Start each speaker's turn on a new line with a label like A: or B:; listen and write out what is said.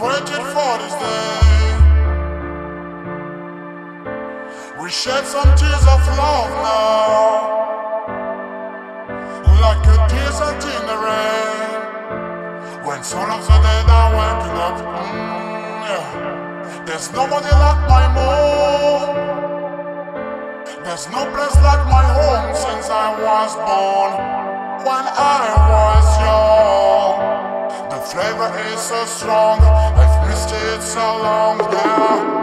A: waited for this day. We shed some tears of love now, like a desert in the rain. When of the dead are waking up, mm, yeah. there's nobody like my mom. There's no place like my home since I was born. When I was young, the flavor is so strong. I've missed it so long now.